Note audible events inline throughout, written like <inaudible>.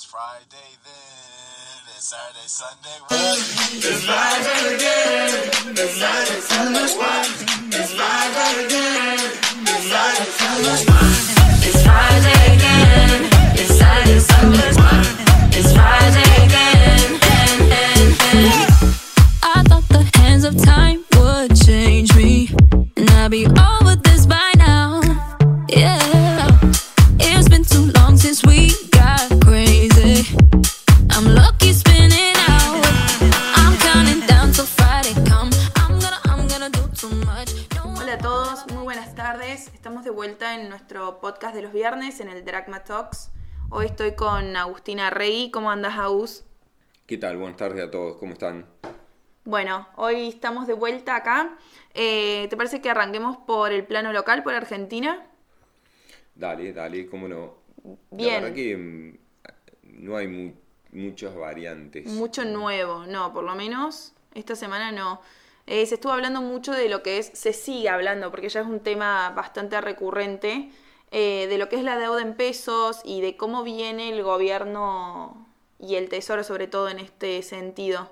It's Friday then, it's Saturday, Sunday. It's Friday again, it's Saturday, Sunday. It's Friday again, it's Saturday, Sunday. It's Friday again, it's Saturday, Sunday. It's Friday again, and, and, and. I thought the hands of time nuestro podcast de los viernes en el Dragma Talks. Hoy estoy con Agustina Rey. ¿Cómo andas, Agus? ¿Qué tal? Buenas tardes a todos, ¿cómo están? Bueno, hoy estamos de vuelta acá. Eh, ¿Te parece que arranquemos por el plano local, por Argentina? Dale, dale, cómo no. Bien. La verdad que mm, no hay mu- muchas variantes. Mucho nuevo, no, por lo menos esta semana no. Eh, se estuvo hablando mucho de lo que es, se sigue hablando, porque ya es un tema bastante recurrente, eh, de lo que es la deuda en pesos y de cómo viene el gobierno y el tesoro sobre todo en este sentido.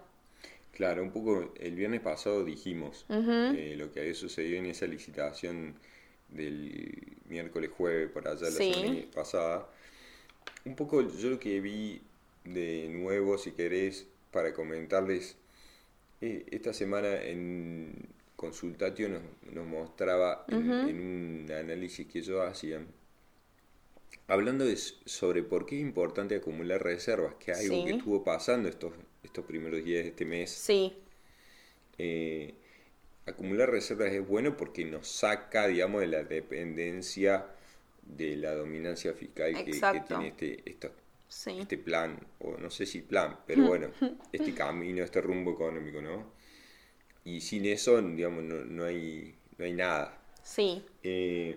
Claro, un poco el viernes pasado dijimos eh, lo que había sucedido en esa licitación del miércoles jueves por allá la Sí. semana pasada. Un poco yo lo que vi de nuevo, si querés, para comentarles, eh, esta semana en Consultatio nos, nos mostraba en, en un análisis que ellos hacían, hablando de sobre por qué es importante acumular reservas, que es algo Sí. que estuvo pasando estos, estos primeros días de este mes. Sí, Eh, acumular reservas es bueno porque nos saca, digamos, de la dependencia de la dominancia fiscal que, tiene este, sí. este plan, o no sé si plan, pero <laughs> bueno, este camino, este rumbo económico, ¿no? Y sin eso, digamos, no, no hay, no hay nada. Sí, Eh,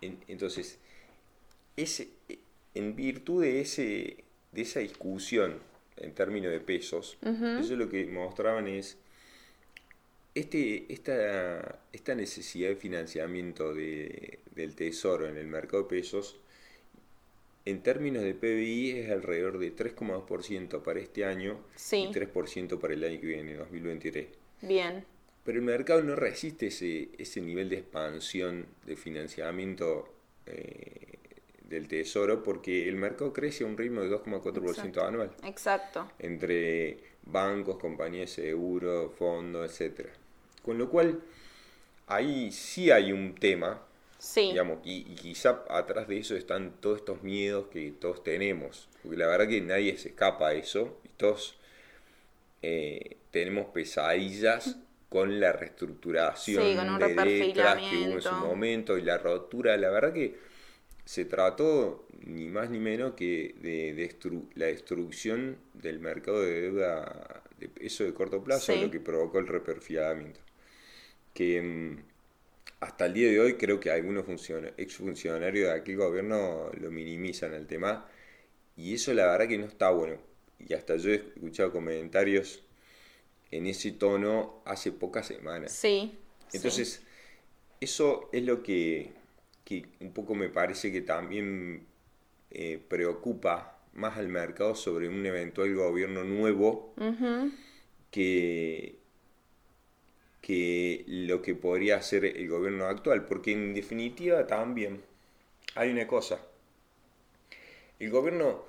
en- entonces, ese, en virtud de, ese, de esa discusión en términos de pesos, eso lo que mostraban es este, esta, esta necesidad de financiamiento de- del tesoro en el mercado de pesos, en términos de PBI es alrededor de 3,2% para este año Sí. y 3% para el año que viene, 2023. Bien. Pero el mercado no resiste ese, ese nivel de expansión de financiamiento eh, del tesoro porque el mercado crece a un ritmo de 2,4% Exacto. anual Exacto. entre bancos, compañías de seguro, fondos, etc. Con lo cual, ahí sí hay un tema, Sí, digamos, y, y quizá atrás de eso están todos estos miedos que todos tenemos, porque la verdad que nadie se escapa a eso, y todos eh, tenemos pesadillas <laughs> con la reestructuración Sí, con un de letras que hubo en su reperfilamiento. momento y la rotura, la verdad que se trató ni más ni menos que de, destru- la destrucción del mercado de deuda de peso de corto plazo, Sí. lo que provocó el reperfiamiento. Que mm, hasta el día de hoy creo que algunos funciona- exfuncionarios de aquel gobierno lo minimizan el tema y eso la verdad que no está bueno. Y hasta yo he escuchado comentarios en ese tono hace pocas semanas. sí. sí. Entonces, eso es lo que, que un poco me parece que también eh, preocupa más al mercado sobre un eventual gobierno nuevo que, que lo que podría hacer el gobierno actual, porque en definitiva también hay una cosa, el gobierno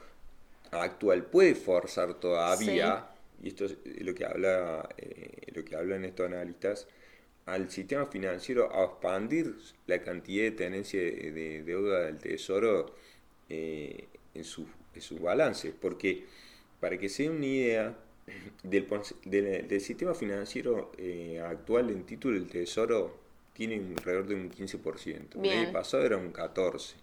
actual puede forzar todavía, y esto es lo que habla eh, lo que hablan estos analistas, al sistema financiero a expandir la cantidad de tenencia de, de deuda del tesoro eh, en, su, en su balance, porque para que se den una idea <clears throat> del, del, del sistema financiero eh, actual en título del tesoro tiene alrededor de un 15%, el Bien. año pasado era un 14%.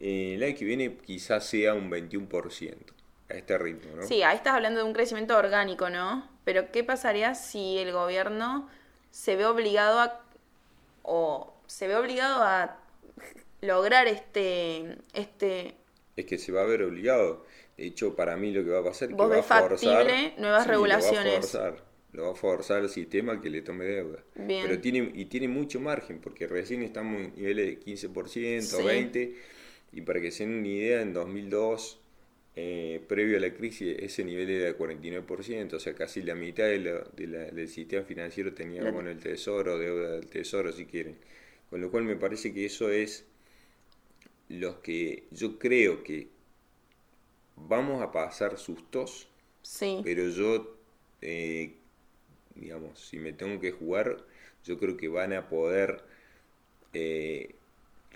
Eh, el año que viene quizás sea un 21% a este ritmo, ¿no? Sí, ahí estás hablando de un crecimiento orgánico, ¿no? Pero ¿qué pasaría si el gobierno se ve obligado a o se ve obligado a lograr este este Es que se va a ver obligado. De hecho, para mí lo que va a pasar es que ¿Vos va a forzar... nuevas Sí, Lo regulaciones? va a forzar, lo va a forzar el sistema que le tome deuda. Bien. Pero tiene, y tiene mucho margen, porque recién estamos en niveles de 15%, Sí. 20%, y para que se den una idea, en 2002 eh, previo a la crisis ese nivel era de 49%, o sea, casi la mitad de lo- de la- del sistema financiero tenía bueno, el tesoro, deuda del tesoro, si quieren. Con lo cual me parece que eso es lo que yo creo que vamos a pasar sustos, Sí. pero yo, eh, digamos, si me tengo que jugar, yo creo que van a poder eh,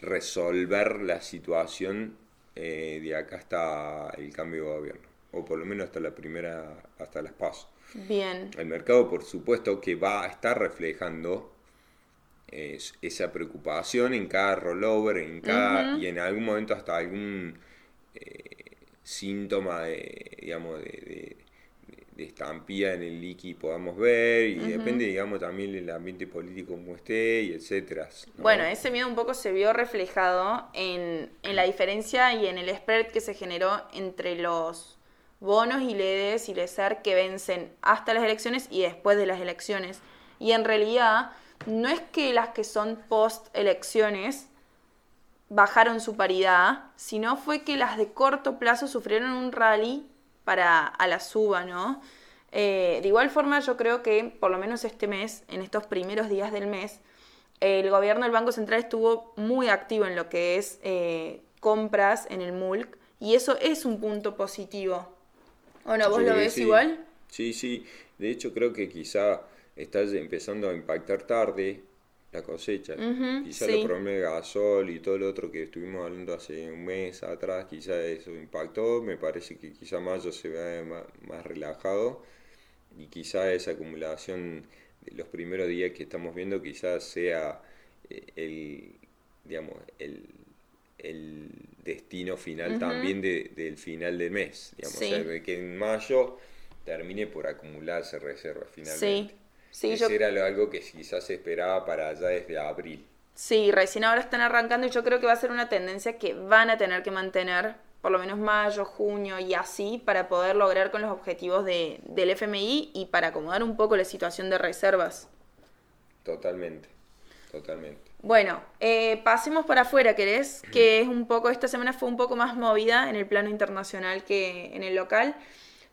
resolver la situación eh, de acá hasta el cambio de gobierno, o por lo menos hasta la primera, hasta las pasos. Bien. El mercado, por supuesto, que va a estar reflejando es- esa preocupación en cada rollover, en cada, y en algún momento hasta algún eh, síntoma de, digamos, de, de- de estampida en el liqui podamos ver, y depende, digamos, también del ambiente político como esté, y etcétera. ¿no? Bueno, ese miedo un poco se vio reflejado en, en la diferencia y en el spread que se generó entre los bonos y LEDs y LESER que vencen hasta las elecciones y después de las elecciones. Y en realidad no es que las que son post elecciones bajaron su paridad, sino fue que las de corto plazo sufrieron un rally para a la suba, ¿no? Eh, de igual forma, yo creo que por lo menos este mes, en estos primeros días del mes, el gobierno del Banco Central estuvo muy activo en lo que es eh, compras en el MULC y eso es un punto positivo. ¿O no? ¿Vos Sí, lo ves sí. igual? Sí, sí. De hecho, creo que quizá está empezando a impactar tarde la cosecha. Ujú, quizá sí. los problemas de gasol y todo lo otro que estuvimos hablando hace un mes atrás, quizá eso impactó. Me parece que quizá mayo se vea más, relajado y quizá esa acumulación de los primeros días que estamos viendo quizás sea eh, el, digamos, el, el destino final también de- del final del mes. Digamos, Sí. O sea, que en mayo termine por acumularse reservas finalmente. Sí. Sí, yo era algo que quizás se esperaba para allá desde abril. Sí, recién ahora están arrancando y yo creo que va a ser una tendencia que van a tener que mantener por lo menos mayo, junio y así para poder lograr con los objetivos de, del FMI y para acomodar un poco la situación de reservas. Totalmente, totalmente. Bueno, eh, pasemos para afuera, ¿querés? <clears throat> Que es un poco, esta semana fue un poco más movida en el plano internacional que en el local.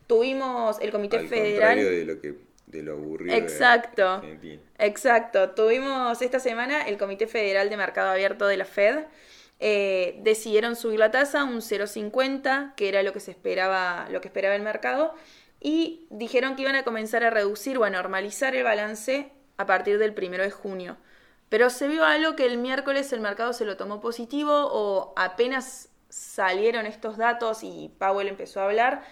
Tuvimos el Comité Al Federal. contrario de lo que de lo aburrido de Exacto. Argentina. Exacto. Tuvimos esta semana el Comité Federal de Mercado Abierto de la Fed. eh, decidieron subir la tasa a un 0,50, que era lo que se esperaba, lo que esperaba el mercado, y dijeron que iban a comenzar a reducir o a normalizar el balance a partir del primero de junio. Pero se vio algo que el miércoles el mercado se lo tomó positivo o apenas salieron estos datos y Powell empezó a hablar,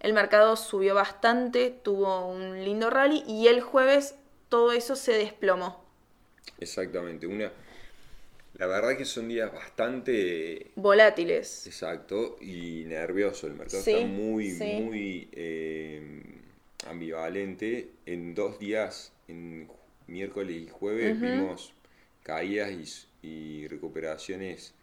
el mercado subió bastante, tuvo un lindo rally y el jueves todo eso se desplomó. Exactamente. Una, la verdad que son días bastante Volátiles. exacto y nervioso. El mercado Sí, está muy, sí. muy eh, ambivalente. En dos días, en miércoles y jueves, vimos caídas y recuperaciones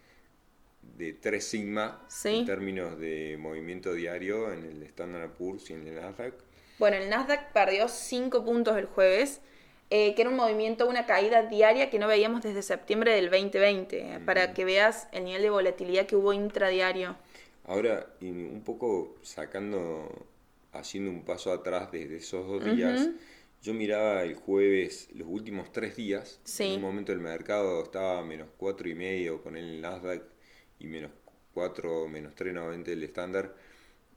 de 3 sigma Sí. en términos de movimiento diario en el Standard Poor's y en el Nasdaq. Bueno, el Nasdaq perdió 5 puntos el jueves, eh, que era un movimiento, una caída diaria que no veíamos desde septiembre del 2020, eh, para que veas el nivel de volatilidad que hubo intradiario. Ahora, y un poco sacando, haciendo un paso atrás desde esos dos días, yo miraba el jueves los últimos tres días. Sí. En un momento el mercado estaba a menos cuatro y medio con el Nasdaq y menos cuatro, menos 3.90 el estándar.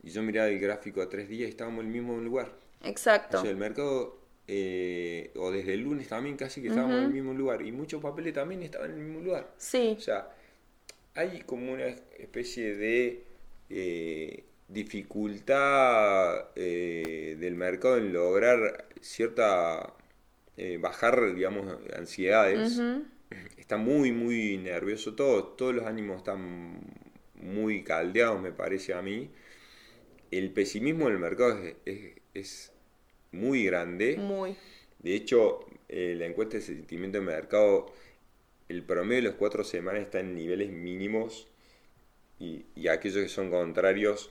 Y yo miraba el gráfico a tres días y estábamos en el mismo lugar. Exacto. O sea, el mercado, eh, o desde el lunes también casi que estábamos en el mismo lugar. Y muchos papeles también estaban en el mismo lugar. Sí, O sea, hay como una especie de eh, dificultad eh, del mercado en lograr cierta, eh, bajar, digamos, ansiedades. Está muy, muy nervioso todo, todos los ánimos están muy caldeados, me parece a mí. El pesimismo del mercado es, es- es muy grande. muy. De hecho, eh, la encuesta de sentimiento de mercado, el promedio de las cuatro semanas está en niveles mínimos y, y aquellos que son contrarios,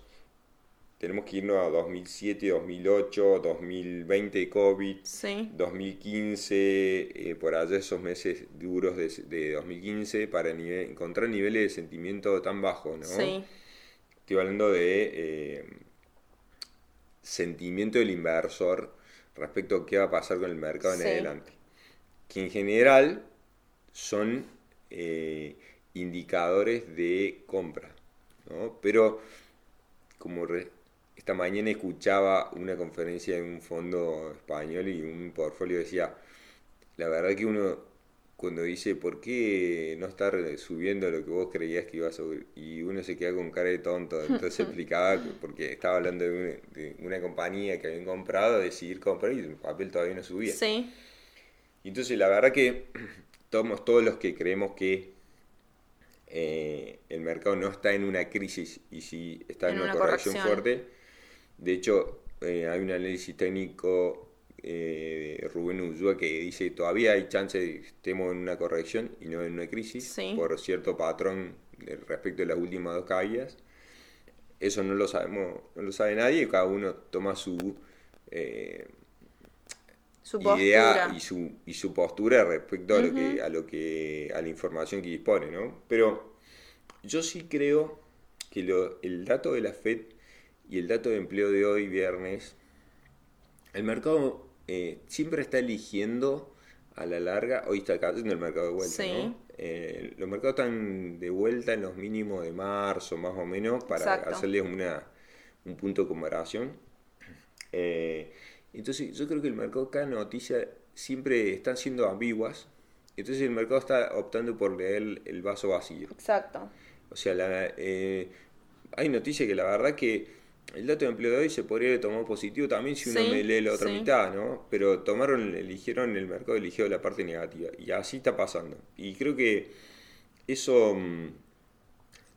tenemos que irnos a 2007, 2008, 2020 COVID, Sí, 2015, eh, por allá esos meses duros de, de 2015 para nive- encontrar niveles de sentimiento tan bajos, ¿no? sí. estoy hablando de eh, sentimiento del inversor respecto a qué va a pasar con el mercado en Sí. adelante. Que en general son eh, indicadores de compra, ¿no? Pero como re- esta mañana escuchaba una conferencia de un fondo español y un portfolio decía, la verdad que uno cuando dice, ¿por qué no estar subiendo lo que vos creías que iba a subir? Y uno se queda con cara de tonto. Entonces <laughs> explicaba, que- porque estaba hablando de una, de una compañía que habían comprado, decidir comprar y el papel todavía no subía. Sí, Y entonces la verdad que <clears throat> todos, todos los que creemos que eh, el mercado no está en una crisis y si está en, En una, una corrección, corrección. fuerte, de hecho eh, hay un análisis técnico eh, de Rubén Ullúa que dice que todavía hay chance de que estemos en una corrección y no en una crisis Sí. por cierto patrón de- respecto de las últimas dos caídas. Eso no lo sabemos, no lo sabe nadie, cada uno toma su eh, su idea y su, y su postura respecto a lo que a lo que a la información que dispone, ¿no? Pero yo sí creo que lo- el dato de la Fed y el dato de empleo de hoy viernes, el mercado eh, siempre está eligiendo a la larga, hoy está cayendo el mercado de vuelta, Sí. ¿no? Eh, los mercados están de vuelta en los mínimos de marzo, más o menos, para Exacto. hacerles una, un punto de comparación. Eh, entonces, yo creo que el mercado, cada noticia siempre están siendo ambiguas. Entonces, el mercado está optando por leer el, el vaso vacío. Exacto. O sea, la, eh, hay noticias que la verdad que el dato de empleo de hoy se podría haber tomado positivo también si uno Sí, me lee la otra sí. mitad, ¿no? Pero tomaron, eligieron el mercado, eligió la parte negativa. Y así está pasando. Y creo que eso mm,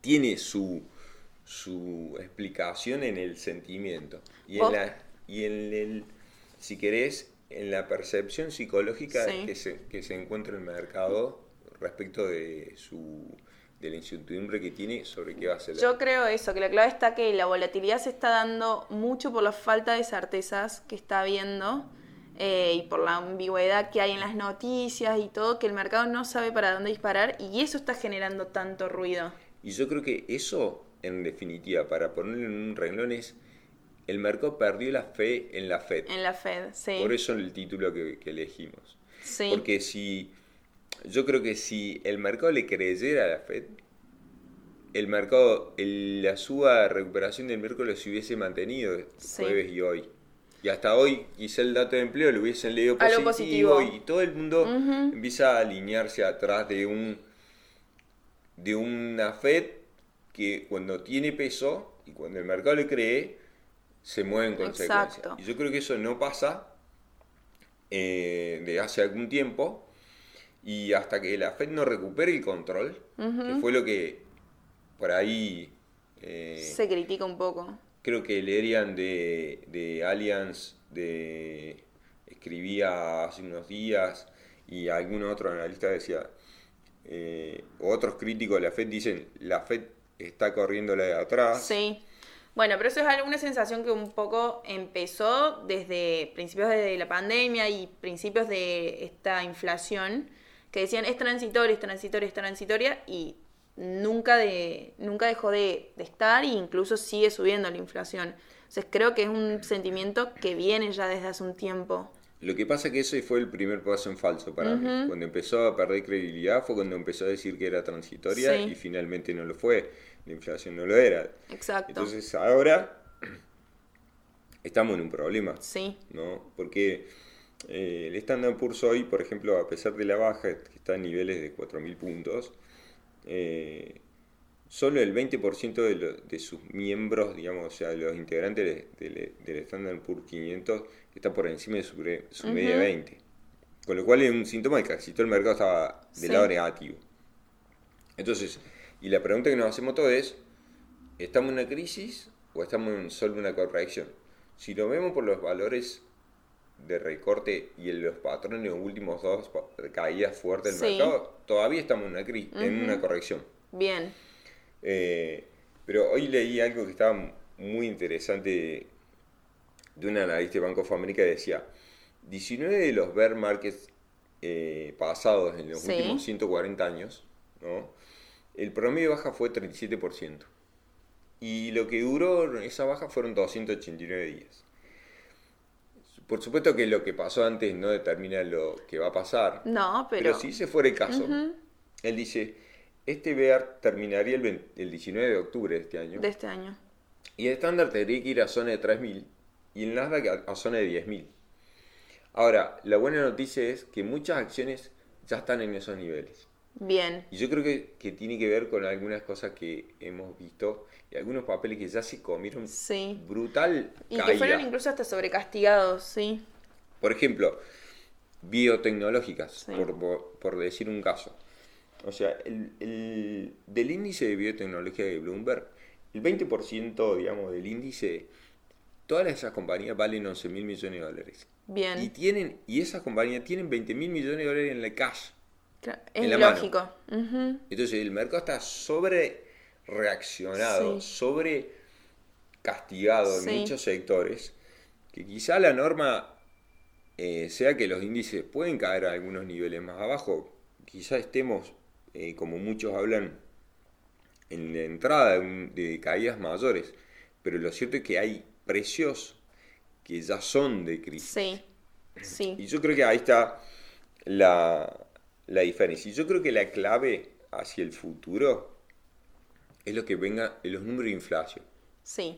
tiene su, su explicación en el sentimiento. Y en la, y en el, si querés, en la percepción psicológica Sí. que, se, que se encuentra el mercado respecto de su de la incertidumbre que tiene sobre qué va a hacer. Yo creo eso, que la clave está que la volatilidad se está dando mucho por la falta de certezas que está habiendo eh, y por la ambigüedad que hay en las noticias y todo, que el mercado no sabe para dónde disparar y eso está generando tanto ruido. Y yo creo que eso, en definitiva, para ponerlo en un renglón, es el mercado perdió la fe en la Fed. En la Fed, sí. Por eso el título que, que elegimos. sí. Porque si, yo creo que si el mercado le creyera a la Fed, el mercado, el- la suba de recuperación del miércoles se hubiese mantenido Sí. jueves y hoy. Y hasta hoy quizá el dato de empleo lo hubiesen leído positivo, positivo. y todo el mundo empieza a alinearse atrás de un de una Fed que cuando tiene peso y cuando el mercado le cree se mueve en consecuencia. Exacto. Y yo creo que eso no pasa eh, de hace algún tiempo y hasta que la Fed no recupere el control, que fue lo que por ahí eh, Se critica un poco. creo que Lerian de, de Allianz de, escribía hace unos días y algún otro analista decía, eh, o otros críticos de la Fed dicen, la Fed está corriendo la de atrás. Sí. Bueno, pero eso es alguna sensación que un poco empezó desde principios de la pandemia y principios de esta inflación, que decían es transitoria, es transitoria, es transitoria y nunca, de, nunca dejó de, de estar e incluso sigue subiendo la inflación. Entonces creo que es un sentimiento que viene ya desde hace un tiempo. Lo que pasa que ese fue el primer paso en falso para mí. Cuando empezó a perder credibilidad fue cuando empezó a decir que era transitoria Sí. y finalmente no lo fue. La inflación no lo era. Exacto. Entonces ahora <clears throat> estamos en un problema. sí, ¿no? Porque eh, el Standard Poor's hoy, por ejemplo, a pesar de la baja, que está en niveles de 4.000 puntos, eh, solo el 20% de, lo- de sus miembros, digamos, o sea, los integrantes de- del del Standard Poor's 500, está por encima de su, media de 20. Con lo cual es un síntoma de que casi todo el mercado estaba del Sí. lado negativo. Entonces, y la pregunta que nos hacemos todos es, ¿estamos en una crisis o estamos en solo una corrección? Si lo vemos por los valores de recorte y en los patrones los últimos dos caídas fuertes del Sí. mercado, todavía estamos en una, cri- en una corrección. bien. Eh, pero hoy leí algo que estaba muy interesante de, de un analista de Banco of America que decía, 19 de los bear markets eh, pasados en los Sí. últimos 140 años, ¿no? el promedio de baja fue 37%. Y lo que duró esa baja fueron 289 días. Por supuesto que lo que pasó antes no determina lo que va a pasar. No, pero... Pero si ese fuera el caso, él dice, este BEAR terminaría el, 20 el 19 de octubre de este año. De este año. Y el estándar tendría que ir a zona de 3.000 y el Nasdaq a, a zona de 10.000. Ahora, la buena noticia es que muchas acciones ya están en esos niveles. Bien. Y yo creo que, que tiene que ver con algunas cosas que hemos visto y algunos papeles que ya se comieron Sí. brutal Y que fueron incluso hasta sobrecastigados, sí. Por ejemplo, biotecnológicas, Sí. por, por- por decir un caso. O sea, el, el- del índice de biotecnología de Bloomberg, el 20% digamos, del índice, todas esas compañías valen 11 mil millones de dólares. Bien. Y, tienen, y esas compañías tienen 20 mil millones de dólares en la cash. En Es la mano. lógico. Ujú. Entonces el mercado está sobre reaccionado, Sí. sobre castigado en Sí. muchos sectores, que quizá la norma eh, sea que los índices pueden caer a algunos niveles más abajo, quizá estemos, eh, como muchos hablan, en la entrada de, un- de caídas mayores, pero lo cierto es que hay precios que ya son de crisis. Sí. Sí. Y yo creo que ahí está la, la diferencia. Y yo creo que la clave hacia el futuro es lo que venga en los números de inflación. Sí.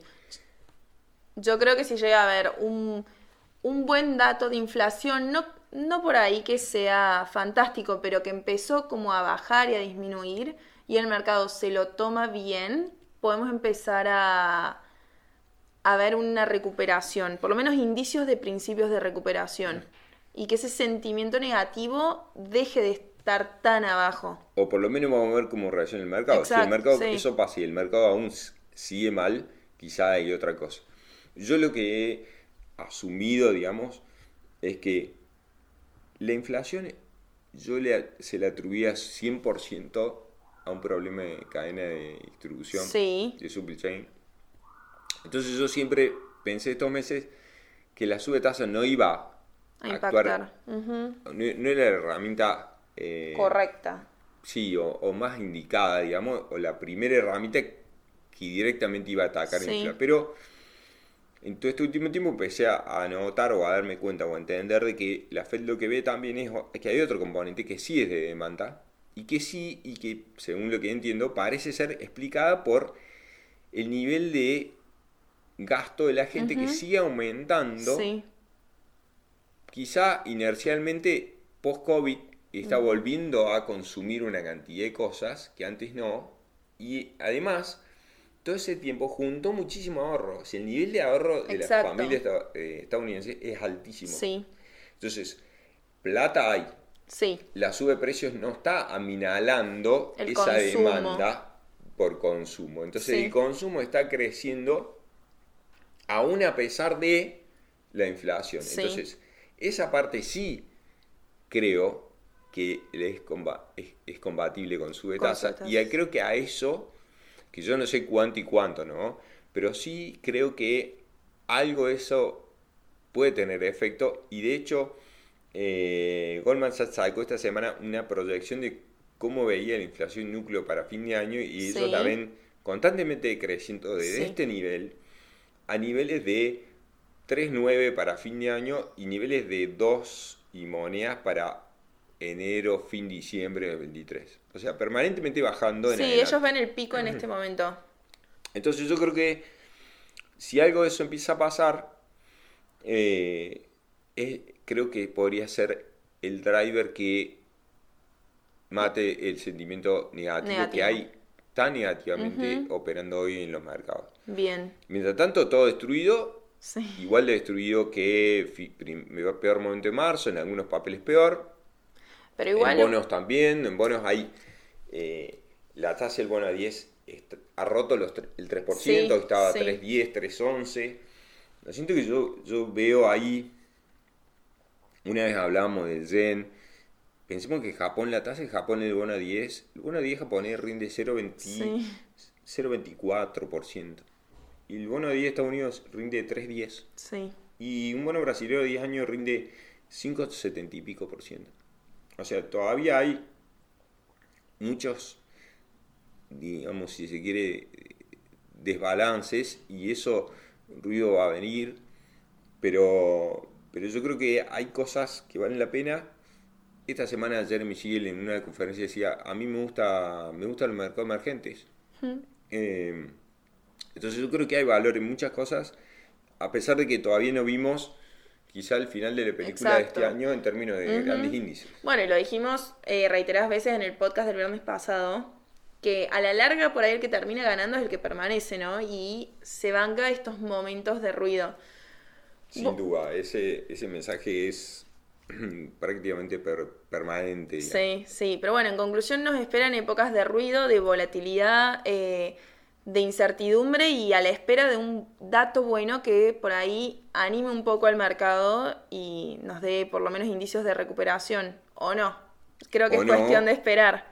Yo creo que si llega a haber un, un buen dato de inflación, no, no por ahí que sea fantástico, pero que empezó como a bajar y a disminuir y el mercado se lo toma bien, podemos empezar a, a ver una recuperación, por lo menos indicios de principios de recuperación. Y que ese sentimiento negativo deje de estar tan abajo. O por lo menos vamos a ver cómo reacciona el mercado. si el mercado, sí. eso pasa y el mercado aún sigue mal, quizá hay otra cosa. Yo lo que he asumido, digamos, es que la inflación yo le, se la atribuía 100% a un problema de cadena de distribución, Sí. de supply chain. Entonces yo siempre pensé estos meses que la sube tasa no iba A impactar. no, no era la herramienta eh, Correcta. Sí, o, o más indicada, digamos, o la primera herramienta que directamente iba a atacar Sí. Pero en todo este último tiempo empecé a, notar o a darme cuenta o a entender de que la Fed lo que ve también es que hay otro componente que sí es de demanda y que sí, y que según lo que entiendo, parece ser explicada por el nivel de gasto de la gente que sigue aumentando Sí. Quizá inercialmente post-COVID está volviendo a consumir una cantidad de cosas que antes no. Y además, todo ese tiempo juntó muchísimo ahorro. O sea, el nivel de ahorro de la Exacto. familia esta- eh, estadounidense es altísimo. Sí. Entonces, plata hay. Sí. La sube de precios no está aminalando El esa consumo. demanda por consumo. Entonces, Sí. el consumo está creciendo aún a pesar de la inflación. Sí. Entonces, esa parte sí creo que es, comba- es, es compatible con su Con tasa. sube Y creo que a eso, que yo no sé cuánto y cuánto, ¿no? Pero sí creo que algo de eso puede tener efecto. Y de hecho, eh, Goldman Sachs sacó esta semana una proyección de cómo veía la inflación núcleo para fin de año y ellos Sí. la ven constantemente creciendo desde Sí. este nivel a niveles de 3.9 para fin de año y niveles de 2 y monedas para enero, fin diciembre del 23. O sea, permanentemente bajando en Sí, ellos ven el pico en este momento. Entonces yo creo que si algo de eso empieza a pasar, eh, es- creo que podría ser el driver que mate el sentimiento negativo, que hay tan negativamente operando hoy en los mercados. Bien. Mientras tanto, todo destruido, Sí. igual de destruido que peor momento de marzo, en algunos papeles peor, Pero igual. en bonos también, en bonos hay eh, la tasa del bono a 10 est- ha roto los, el 3%, Sí, estaba sí. 3.10, 3.11. Lo siento que yo, yo veo ahí, una vez hablábamos del yen, pensemos que Japón, la tasa de Japón el bono a 10, el bono a 10 japonés rinde 0.20 Sí. 0.24%. Y el bono a 10 de Estados Unidos rinde 3.10. Sí. Y un bono brasileño de 10 años rinde 5,70 y pico por ciento. O sea, todavía hay muchos, digamos, si se quiere, desbalances y eso, ruido va a venir, pero, pero yo creo que hay cosas que valen la pena. Esta semana Jeremy Siegel en una conferencia decía, a mí me gusta, me gusta el mercado emergentes. Eh, entonces yo creo que hay valor en muchas cosas, a pesar de que todavía no vimos quizá el final de la película de este año en términos de grandes índices. Bueno, y lo dijimos eh, reiteradas veces en el podcast del viernes pasado, que a la larga por ahí el que termina ganando es el que permanece, ¿no? Y se banca estos momentos de ruido. Sin Bo- duda, ese, ese mensaje es <clears throat> prácticamente per- permanente. digamos. Sí, sí, pero bueno, en conclusión nos esperan épocas de ruido, de volatilidad, eh, de incertidumbre y a la espera de un dato bueno que por ahí anime un poco al mercado y nos dé por lo menos indicios de recuperación, o no. Creo que O es no. cuestión de esperar.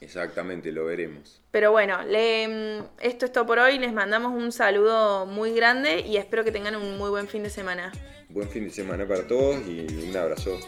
Exactamente, lo veremos. Pero bueno, le, esto es todo por hoy. Les mandamos un saludo muy grande y espero que tengan un muy buen fin de semana. Buen fin de semana para todos y un abrazo.